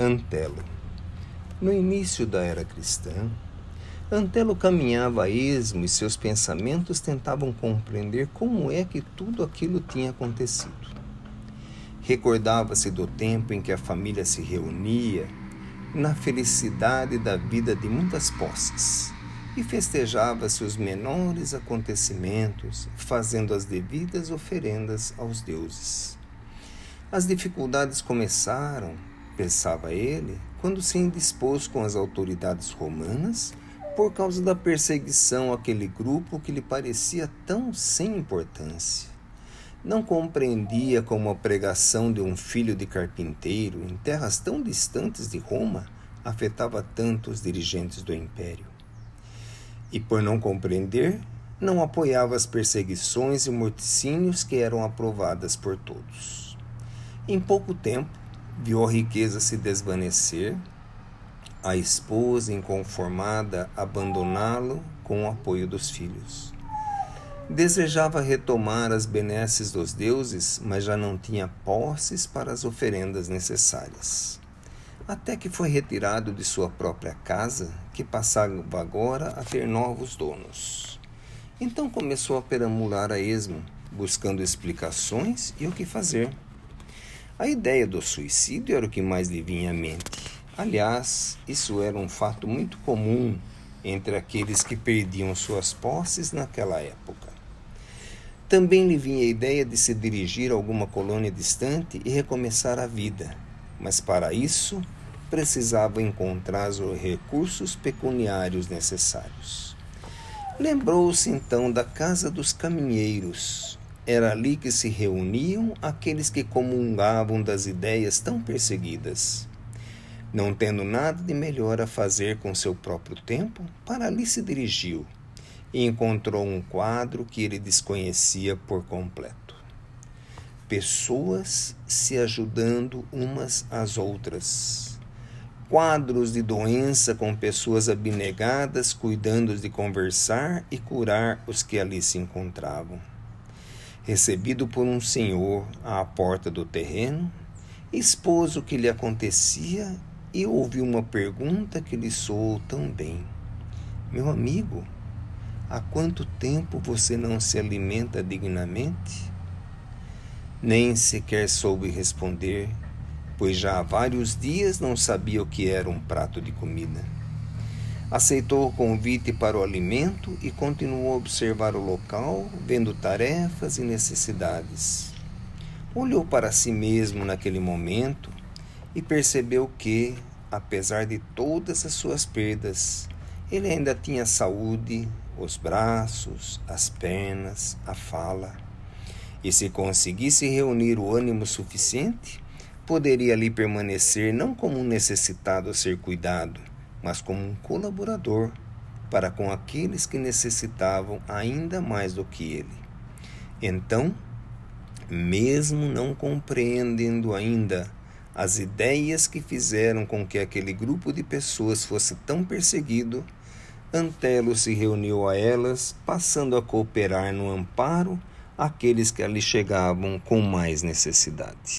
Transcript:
Antelo. No início da era cristã, Antelo caminhava a esmo e seus pensamentos tentavam compreender como é que tudo aquilo tinha acontecido. Recordava-se do tempo em que a família se reunia na felicidade da vida de muitas posses e festejava-se os menores acontecimentos, fazendo as devidas oferendas aos deuses. As dificuldades começaram pensava ele, quando se indispôs com as autoridades romanas por causa da perseguição àquele grupo que lhe parecia tão sem importância. Não compreendia como a pregação de um filho de carpinteiro em terras tão distantes de Roma afetava tanto os dirigentes do império. E por não compreender, não apoiava as perseguições e morticínios que eram aprovadas por todos. Em pouco tempo, viu a riqueza se desvanecer, a esposa inconformada abandoná-lo com o apoio dos filhos. Desejava retomar as benesses dos deuses, mas já não tinha posses para as oferendas necessárias. Até que foi retirado de sua própria casa, que passava agora a ter novos donos. Então começou a perambular a esmo, buscando explicações e o que fazer. A ideia do suicídio era o que mais lhe vinha à mente. Aliás, isso era um fato muito comum entre aqueles que perdiam suas posses naquela época. Também lhe vinha a ideia de se dirigir a alguma colônia distante e recomeçar a vida, mas para isso precisava encontrar os recursos pecuniários necessários. Lembrou-se então da casa dos caminheiros, era ali que se reuniam aqueles que comungavam das ideias tão perseguidas. Não tendo nada de melhor a fazer com seu próprio tempo, para ali se dirigiu e encontrou um quadro que ele desconhecia por completo. Pessoas se ajudando umas às outras. Quadros de doença com pessoas abnegadas cuidando de conversar e curar os que ali se encontravam recebido por um senhor à porta do terreno, expôs o que lhe acontecia e ouviu uma pergunta que lhe soou tão bem: Meu amigo, há quanto tempo você não se alimenta dignamente? Nem sequer soube responder, pois já há vários dias não sabia o que era um prato de comida. Aceitou o convite para o alimento e continuou a observar o local, vendo tarefas e necessidades. Olhou para si mesmo naquele momento e percebeu que, apesar de todas as suas perdas, ele ainda tinha saúde, os braços, as pernas, a fala. E se conseguisse reunir o ânimo suficiente, poderia ali permanecer não como um necessitado a ser cuidado, mas como um colaborador para com aqueles que necessitavam ainda mais do que ele. Então, mesmo não compreendendo ainda as ideias que fizeram com que aquele grupo de pessoas fosse tão perseguido, Antelo se reuniu a elas, passando a cooperar no amparo àqueles que ali chegavam com mais necessidade.